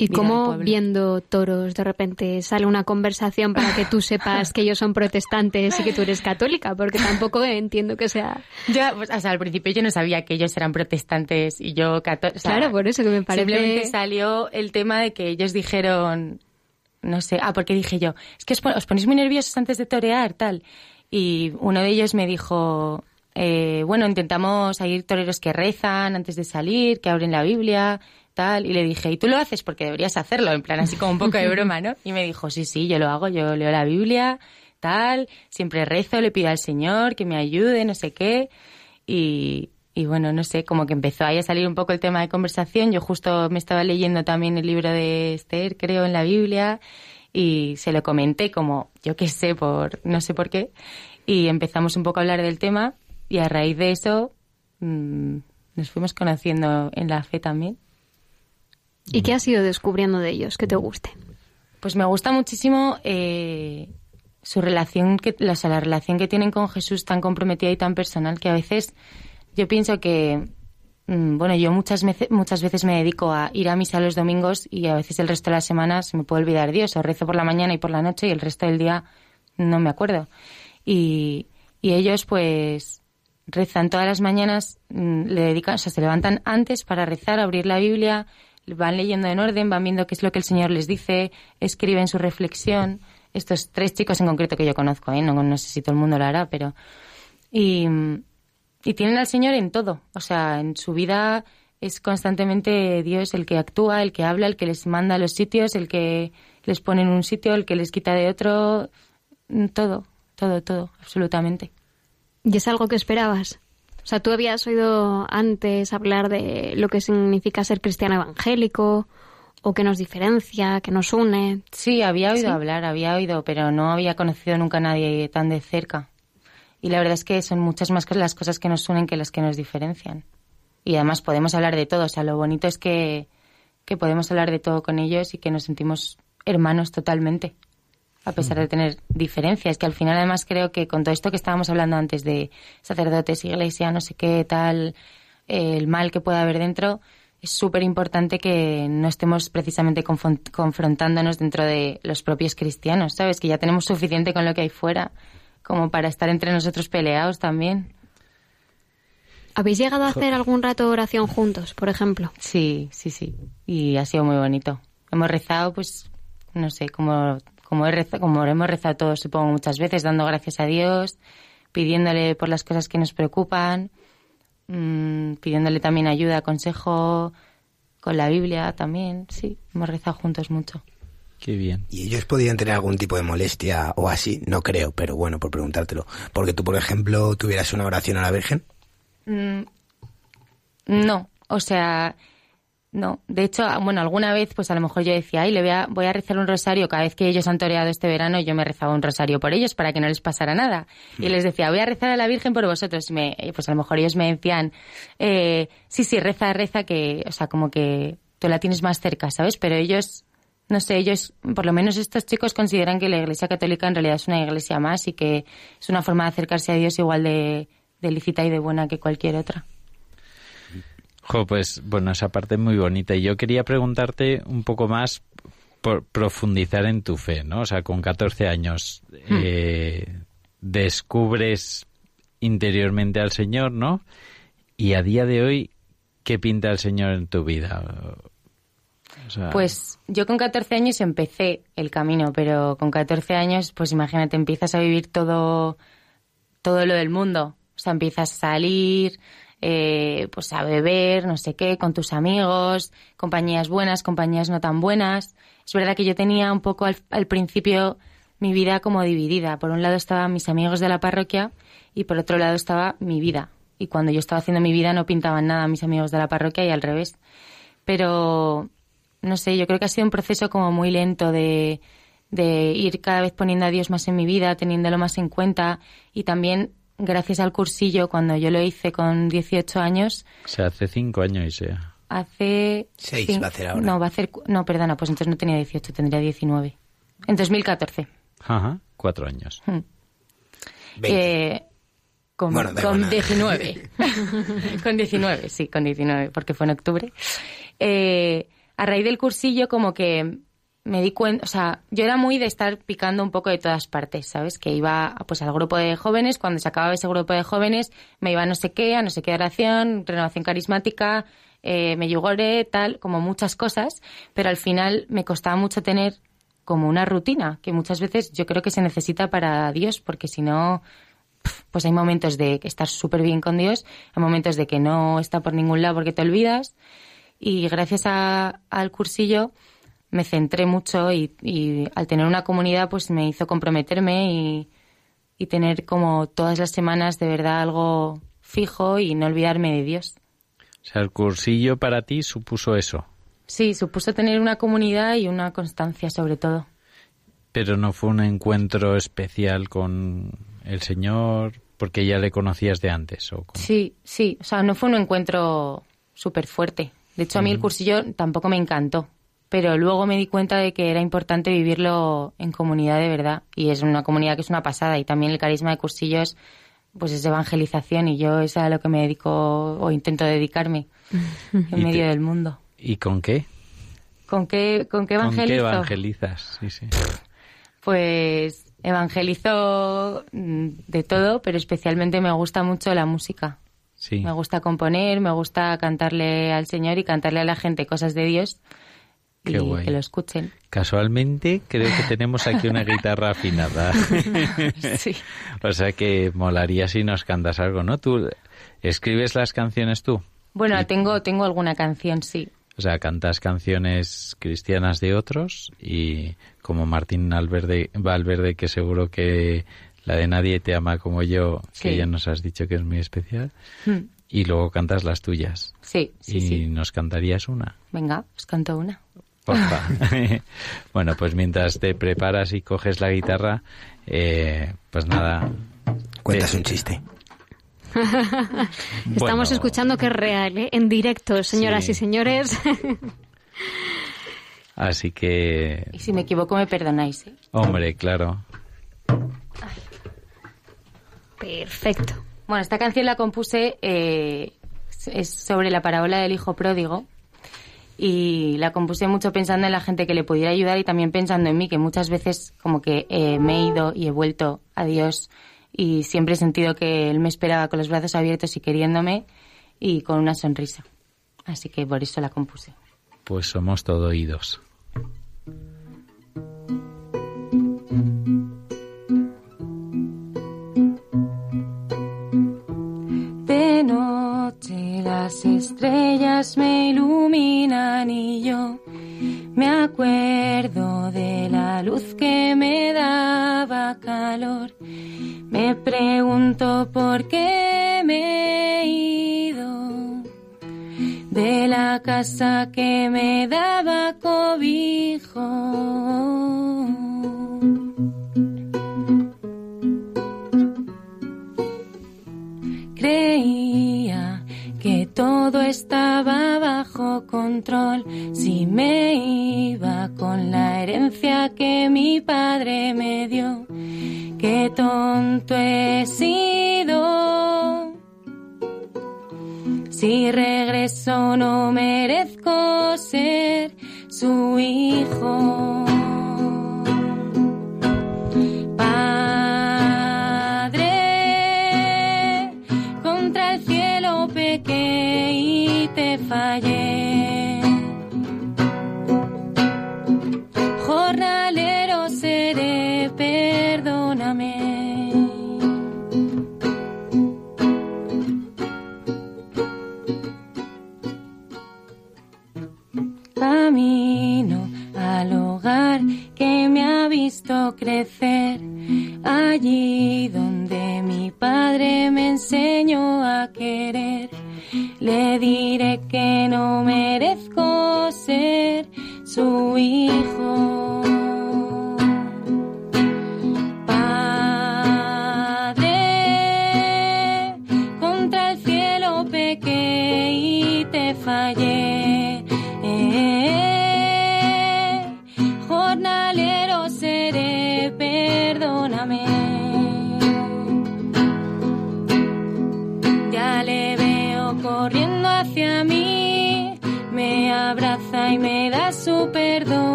¿Y cómo viendo toros de repente sale una conversación para que tú sepas que ellos son protestantes y que tú eres católica? Porque tampoco entiendo que sea... Ya, pues, o sea, al principio yo no sabía que ellos eran protestantes y yo católica. Claro, por eso que me parece- Simplemente salió el tema de que ellos dijeron, no sé, ah, porque dije yo, es que os, pon- os ponéis muy nerviosos antes de torear, tal. Y uno de ellos me dijo, eh, bueno, intentamos ir toreros que rezan antes de salir, que abren la Biblia, tal. Y le dije, ¿y tú lo haces? Porque deberías hacerlo, en plan así como un poco de broma, ¿no? Y me dijo, sí, sí, yo lo hago, yo leo la Biblia, tal, siempre rezo, le pido al Señor que me ayude, no sé qué. Y, y bueno, no sé, como que empezó ahí a salir un poco el tema de conversación. Yo justo me estaba leyendo también el libro de Esther, creo, en la Biblia, y se lo comenté como, yo qué sé, por no sé por qué. Y empezamos un poco a hablar del tema, y a raíz de eso mm, nos fuimos conociendo en la fe también. ¿Y qué has ido descubriendo de ellos que te guste? Pues me gusta muchísimo eh, su relación, que, o sea, la relación que tienen con Jesús tan comprometida y tan personal que a veces yo pienso que, mm, bueno, yo muchas veces, muchas veces me dedico a ir a misa los domingos y a veces el resto de las semanas me puedo olvidar Dios, o rezo por la mañana y por la noche y el resto del día no me acuerdo. Y, y ellos pues rezan todas las mañanas, mm, le dedican, o sea, se levantan antes para rezar, abrir la Biblia, van leyendo en orden, van viendo qué es lo que el Señor les dice, escriben su reflexión. Estos tres chicos en concreto que yo conozco, ¿eh? no, no sé si todo el mundo lo hará, pero... Y, y tienen al Señor en todo. O sea, en su vida es constantemente Dios el que actúa, el que habla, el que les manda a los sitios, el que les pone en un sitio, el que les quita de otro. Mm, Todo, todo, todo, absolutamente. ¿Y es algo que esperabas? O sea, tú habías oído antes hablar de lo que significa ser cristiano evangélico o que nos diferencia, que nos une. Sí, había oído ¿Sí? hablar, había oído, pero no había conocido nunca a nadie tan de cerca. Y la verdad es que son muchas más las cosas que nos unen que las que nos diferencian. Y además podemos hablar de todo. O sea, lo bonito es que, que podemos hablar de todo con ellos y que nos sentimos hermanos totalmente. A pesar de tener diferencias. Que al final, además, creo que con todo esto que estábamos hablando antes de sacerdotes, iglesia, no sé qué, tal, eh, el mal que pueda haber dentro, es súper importante que no estemos precisamente confron- confrontándonos dentro de los propios cristianos, ¿sabes? Que ya tenemos suficiente con lo que hay fuera como para estar entre nosotros peleados también. ¿Habéis llegado a hacer algún rato de oración juntos, por ejemplo? Sí, sí, sí. Y ha sido muy bonito. Hemos rezado, pues, no sé, como, como, he rezado, como hemos rezado todos, supongo, muchas veces, dando gracias a Dios, pidiéndole por las cosas que nos preocupan, mm, pidiéndole también ayuda, consejo, con la Biblia también, sí. Hemos rezado juntos mucho. Qué bien. ¿Y ellos podían tener algún tipo de molestia o así? No creo, pero bueno, por preguntártelo. Porque tú, por ejemplo, tuvieras una oración a la Virgen. Mm, No, o sea, no. De hecho, ah, bueno, alguna vez, pues a lo mejor yo decía, ay, le voy a, voy a rezar un rosario. Cada vez que ellos han toreado este verano, yo me rezaba un rosario por ellos para que no les pasara nada. Y les decía, voy a rezar a la Virgen por vosotros. Y me, y pues a lo mejor ellos me decían, eh, sí, sí, reza, reza, que, o sea, como que tú la tienes más cerca, ¿sabes? Pero ellos, no sé, ellos, por lo menos estos chicos consideran que la Iglesia Católica en realidad es una iglesia más y que es una forma de acercarse a Dios igual de, de lícita y de buena que cualquier otra. Jo, pues bueno, esa parte es muy bonita. Y yo quería preguntarte un poco más por profundizar en tu fe, ¿no? O sea, con 14 años eh, descubres interiormente al Señor, ¿no? Y a día de hoy, ¿qué pinta el Señor en tu vida? O sea, Pues yo con 14 años empecé el camino, pero con 14 años, pues imagínate, empiezas a vivir todo, todo lo del mundo. O sea, empiezas a salir, eh, pues a beber, no sé qué, con tus amigos, compañías buenas, compañías no tan buenas. Es verdad que yo tenía un poco al, principio mi vida como dividida. Por un lado estaban mis amigos de la parroquia y por otro lado estaba mi vida. Y cuando yo estaba haciendo mi vida no pintaban nada mis amigos de la parroquia y al revés. Pero no sé, yo creo que ha sido un proceso como muy lento de, de ir cada vez poniendo a Dios más en mi vida, teniéndolo más en cuenta y también gracias al cursillo, cuando yo lo hice con 18 años, o sea, hace cinco años y sea. hace... Seis cin- va a hacer ahora. No, va a hacer... No, perdona, pues entonces no tenía 18, tendría 19. En 2014. Ajá, cuatro años. Hmm. Veinte. Eh, con, Bueno, con igual. 19. [laughs] con 19, sí, con 19, porque fue en octubre. Eh, a raíz del cursillo, como que me di cuenta, o sea, yo era muy de estar picando un poco de todas partes, ¿sabes? Que iba pues al grupo de jóvenes, cuando se acababa ese grupo de jóvenes, me iba a no sé qué, a no sé qué oración, renovación carismática, eh, me yugore, tal, como muchas cosas, pero al final me costaba mucho tener como una rutina, que muchas veces yo creo que se necesita para Dios, porque si no, pues hay momentos de estar súper bien con Dios, hay momentos de que no está por ningún lado porque te olvidas. Y gracias al cursillo me centré mucho y, y al tener una comunidad pues me hizo comprometerme y, y tener como todas las semanas de verdad algo fijo y no olvidarme de Dios. O sea, el cursillo para ti supuso eso, Sí, supuso tener una comunidad y una constancia sobre todo. pero no fue un encuentro especial con el Señor porque ya le conocías de antes. ¿o cómo? Sí, sí, o sea, no fue un encuentro súper fuerte. De hecho, a mí el cursillo tampoco me encantó, pero luego me di cuenta de que era importante vivirlo en comunidad de verdad y es una comunidad que es una pasada y también el carisma de cursillos pues es evangelización y yo es a lo que me dedico o intento dedicarme [laughs] en medio te- del mundo. ¿Y con qué? ¿Con qué, con qué ¿Con qué evangelizas? Sí, sí. Pues evangelizo mm, de todo, pero especialmente me gusta mucho la música. Sí. Me gusta componer, me gusta cantarle al Señor y cantarle a la gente cosas de Dios y Qué guay. que lo escuchen. Casualmente creo que tenemos aquí una [laughs] guitarra afinada. [laughs] Sí. o sea que molaría si nos cantas algo, ¿no? ¿Tú escribes las canciones tú? Bueno, tengo, tengo alguna canción, sí. O sea, cantas canciones cristianas de otros y como Martín Alverde, Valverde, que seguro que la de Nadie te ama como yo, que ya nos has dicho que es muy especial, Hmm. y luego cantas las tuyas. Sí, sí, y sí. nos cantarías una. Venga, os canto una. Porfa. [laughs] bueno, pues mientras te preparas y coges la guitarra, eh, pues nada. Cuentas Ve- un chiste. [laughs] Estamos Bueno, escuchando que es real, ¿eh? en directo, señoras Sí. y señores. [laughs] Así que, Y si me equivoco me perdonáis. ¿eh? hombre, claro. Perfecto. Bueno, esta canción la compuse, eh, es sobre la parábola del hijo pródigo. Y la compuse mucho pensando en la gente que le pudiera ayudar y también pensando en mí, que muchas veces como que eh, me he ido y he vuelto a Dios y siempre he sentido que Él me esperaba con los brazos abiertos y queriéndome y con una sonrisa. Así que por eso la compuse. Pues somos todo oídos. Las estrellas me iluminan y yo me acuerdo de la luz que me daba calor. Me pregunto por qué me he ido de la casa que me daba cobijo. Creía que todo estaba bajo control si me iba con la herencia que mi padre me dio. Qué tonto he sido. Si regreso no merezco ser su hijo. Fallé. Jornalero seré, perdóname. camino al hogar que me ha visto crecer,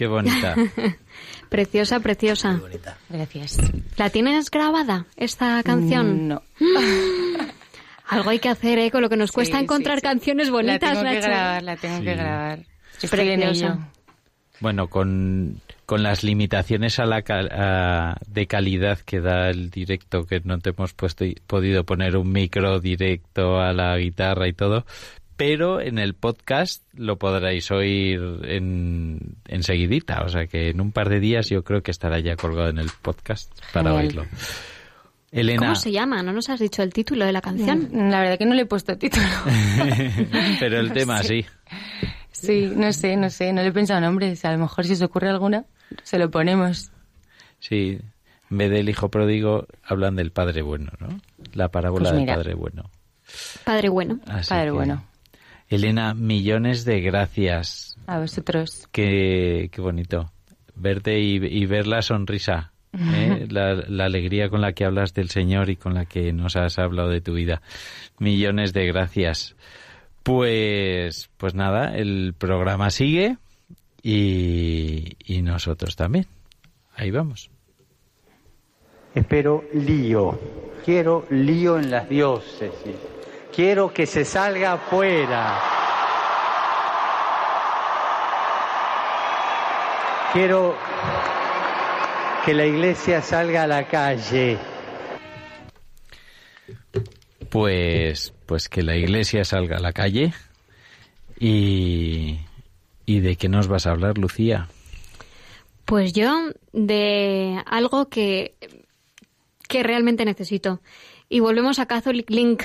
Qué bonita. [laughs] Preciosa, preciosa. Gracias. ¿La tienes grabada, esta canción? No. [laughs] Algo hay que hacer, ¿eh? Con lo que nos cuesta Sí, encontrar sí, sí. canciones La bonitas, tengo que Nacho. grabar, la tengo Sí. que grabar. Estoy en Preciosa. ello. Bueno, con, con las limitaciones a la cal- a- de calidad que da el directo, que no te hemos puesto, podido poner un micro directo a la guitarra y todo, pero en el podcast lo podréis oír en, enseguidita, o sea que en un par de días yo creo que estará ya colgado en el podcast para Genial. oírlo. Elena, ¿Cómo se llama? ¿No nos has dicho el título de la canción? La verdad que no le he puesto título. [laughs] pero el tema sí. Sí, no sé, no sé, no le he pensado nombres. A lo mejor si os ocurre alguna, se lo ponemos. Sí, en vez del hijo pródigo hablan del padre bueno, ¿no? La parábola Pues del padre bueno. Padre bueno. Así Padre que, bueno. Elena, millones de gracias. A vosotros. Qué, qué bonito. Verte y, y ver la sonrisa, [laughs] ¿eh? la, la alegría con la que hablas del Señor y con la que nos has hablado de tu vida. Millones de gracias. Pues, pues nada, el programa sigue y, y nosotros también. Ahí vamos. Espero lío. Quiero lío en las diócesis. Quiero que se salga afuera. Quiero que la iglesia salga a la calle. Pues, pues que la iglesia salga a la calle y, y de qué nos vas a hablar, Lucía. Pues yo de algo que, que realmente necesito. Y volvemos a Catholic Link.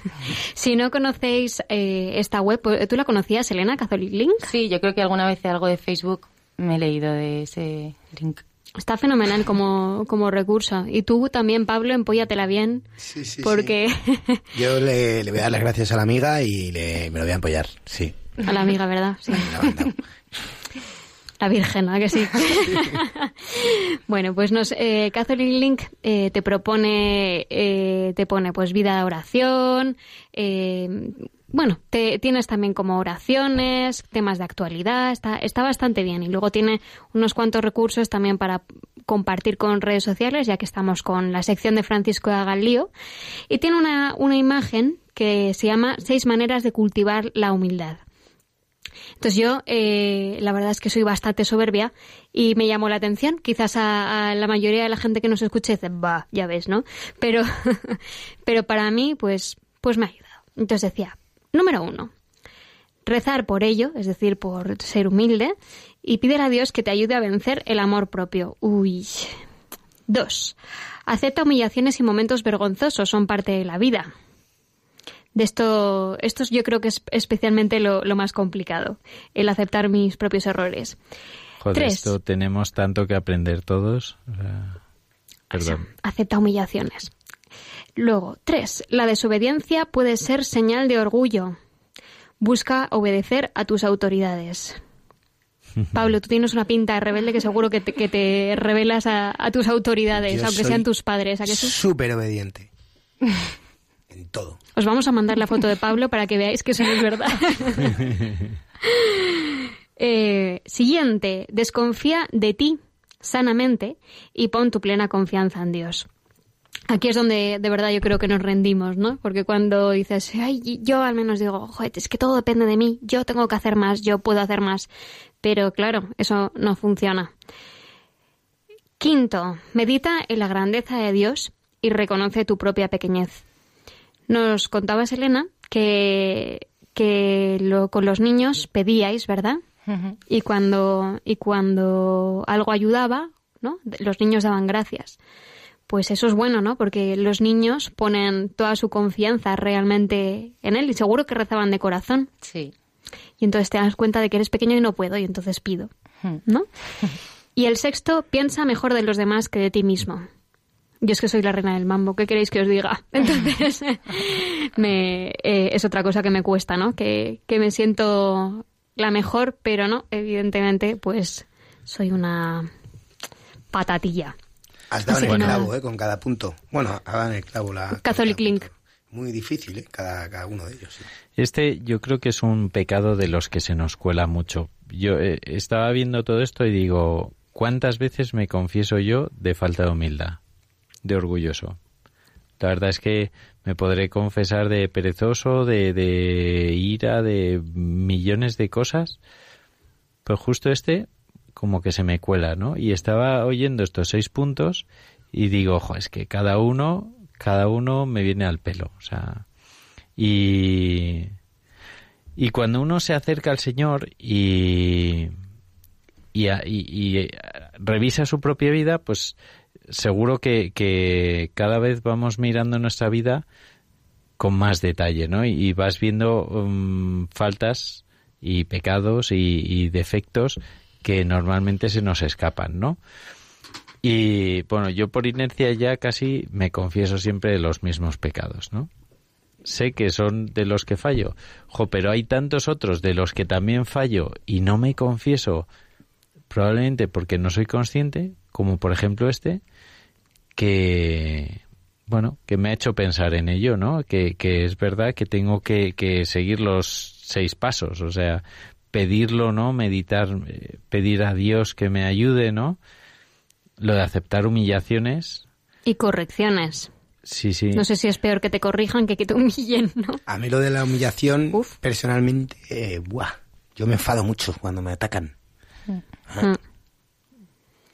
[laughs] si no conocéis eh, esta web, pues, ¿tú la conocías, Elena, Catholic Link? Sí, yo creo que alguna vez algo de Facebook me he leído de ese link. Está fenomenal como, como recurso. Y tú también, Pablo, empóyatela bien. Sí, sí, porque [laughs] Yo le, le voy a dar las gracias a la amiga y le, me lo voy a apoyar, sí. a la amiga, ¿verdad? Sí. Ha mandado. [laughs] La Virgen, ¿a que sí? [laughs] bueno, pues nos, eh, Catholic Link eh, te propone, eh, te pone pues vida de oración, eh, bueno, te, tienes también como oraciones, temas de actualidad, está, está bastante bien. Y luego tiene unos cuantos recursos también para compartir con redes sociales, ya que estamos con la sección de Francisco de Agalío. Y tiene una, una imagen que se llama Seis maneras de cultivar la humildad. Entonces yo, eh, la verdad es que soy bastante soberbia y me llamó la atención. Quizás a, la mayoría de la gente que nos escuche dice, va, ya ves, ¿no? Pero, [laughs] pero para mí, pues, pues me ha ayudado. Entonces decía, número uno, Rezar por ello, es decir, por ser humilde, y pídele a Dios que te ayude a vencer el amor propio. Uy. Dos. Acepta humillaciones y momentos vergonzosos, son parte de la vida. De esto, esto yo creo que es especialmente lo, lo más complicado, el aceptar mis propios errores. Joder, Tres. esto tenemos tanto que aprender todos. o sea, perdón. Acepta humillaciones. Luego, tres. La desobediencia puede ser señal de orgullo. Busca obedecer a tus autoridades. [laughs] Pablo, tú tienes una pinta de rebelde que seguro que te, que te revelas a, a tus autoridades, Yo aunque soy sean tus padres. ¿a que? Súper obediente. [laughs] todo. Os vamos a mandar la foto de Pablo para que veáis que eso no es verdad. [laughs] Eh, siguiente, desconfía de ti sanamente y pon tu plena confianza en Dios. Aquí es donde de verdad yo creo que nos rendimos, ¿no? Porque cuando dices, ay, yo al menos digo, joder, es que todo depende de mí, yo tengo que hacer más, yo puedo hacer más. Pero claro, eso no funciona. Quinto, medita en la grandeza de Dios y reconoce tu propia pequeñez. Nos contabas, Elena, que, que lo- con los niños pedíais, ¿verdad? Y cuando, y cuando algo ayudaba, ¿no? Los niños daban gracias. Pues eso es bueno, ¿no? Porque los niños ponen toda su confianza realmente en él y seguro que rezaban de corazón. Sí. Y entonces te das cuenta de que eres pequeño y no puedo y entonces pido. ¿no? [laughs] Y el sexto, piensa mejor de los demás que de ti mismo. Yo es que soy la reina del mambo, ¿qué queréis que os diga? [laughs] Entonces, me, eh, es otra cosa que me cuesta, ¿no? Que, que me siento la mejor, pero no, evidentemente, pues soy una patatilla. Has dado Así en que el nada. clavo, ¿eh? Con cada punto. Bueno, has dado en el clavo la... Catholic Link. punto. Muy difícil, ¿eh? Cada, cada uno de ellos. sí. Este yo creo que es un pecado de los que se nos cuela mucho. Yo eh, estaba viendo todo esto y digo, ¿cuántas veces me confieso yo de falta de humildad, de orgulloso? La verdad es que me podré confesar de perezoso, de, de ira, de millones de cosas, pero justo este como que se me cuela, ¿no? Y estaba oyendo estos seis puntos y digo, ojo, es que cada uno, cada uno me viene al pelo, o sea, y, y cuando uno se acerca al Señor y, y, y- y, revisa su propia vida, pues seguro que, cada vez vamos mirando nuestra vida con más detalle, ¿no? Y, y vas viendo um, faltas y pecados y, y defectos que normalmente se nos escapan, ¿no? Y bueno, yo por inercia ya casi me confieso siempre de los mismos pecados, ¿no? Sé que son de los que fallo, jo, pero hay tantos otros de los que también fallo y no me confieso, probablemente porque no soy consciente, como por ejemplo este, que bueno, que me ha hecho pensar en ello, ¿no? Que, que es verdad que tengo que, que seguir los seis pasos, o sea, pedirlo, ¿no? Meditar, eh, pedir a Dios que me ayude, ¿no? Lo de aceptar humillaciones, Y correcciones. sí, sí. No sé si es peor que te corrijan que que te humillen, ¿no? A mí lo de la humillación, Uf. personalmente, eh, buah, yo me enfado mucho cuando me atacan. Mm.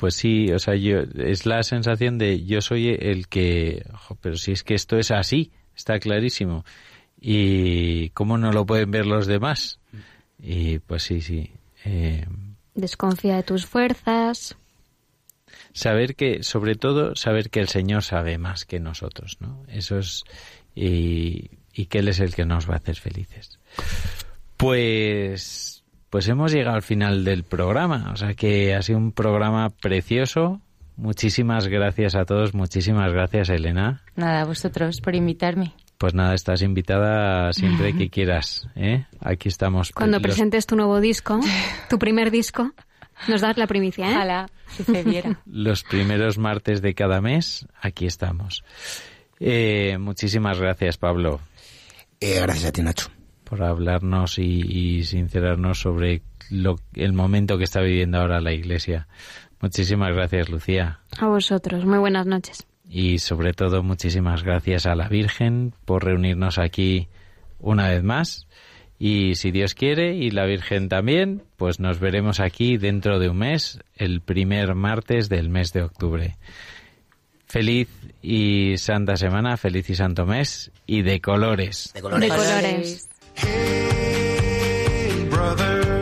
Pues sí, o sea, yo es la sensación de yo soy el que, jo, pero si es que esto es así, está clarísimo. Y cómo no lo pueden ver los demás. Y pues sí, sí. Eh, Desconfía de tus fuerzas. saber que, sobre todo, saber que el Señor sabe más que nosotros, ¿no? Eso es y, y que Él es el que nos va a hacer felices. Pues, pues hemos llegado al final del programa, o sea que ha sido un programa precioso. Muchísimas gracias a todos, muchísimas gracias Elena. Nada, a vosotros por invitarme. Pues nada, estás invitada siempre que [laughs] quieras, ¿eh? Aquí estamos. Cuando Los- presentes tu nuevo disco, tu primer disco, nos das la primicia, ¿eh? Ojalá sucediera. los primeros martes de cada mes, aquí estamos. Eh, muchísimas gracias, Pablo, Eh, gracias a ti, Nacho. Por hablarnos y, y sincerarnos sobre lo, el momento que está viviendo ahora la Iglesia. Muchísimas gracias, Lucía. A vosotros. Muy buenas noches. Y sobre todo, muchísimas gracias a la Virgen por reunirnos aquí una vez más. Y si Dios quiere, y la Virgen también, pues nos veremos aquí dentro de un mes, el primer martes del mes de octubre. Feliz y santa semana, feliz y santo mes, y de colores. De colores. De colores. Hey, brother.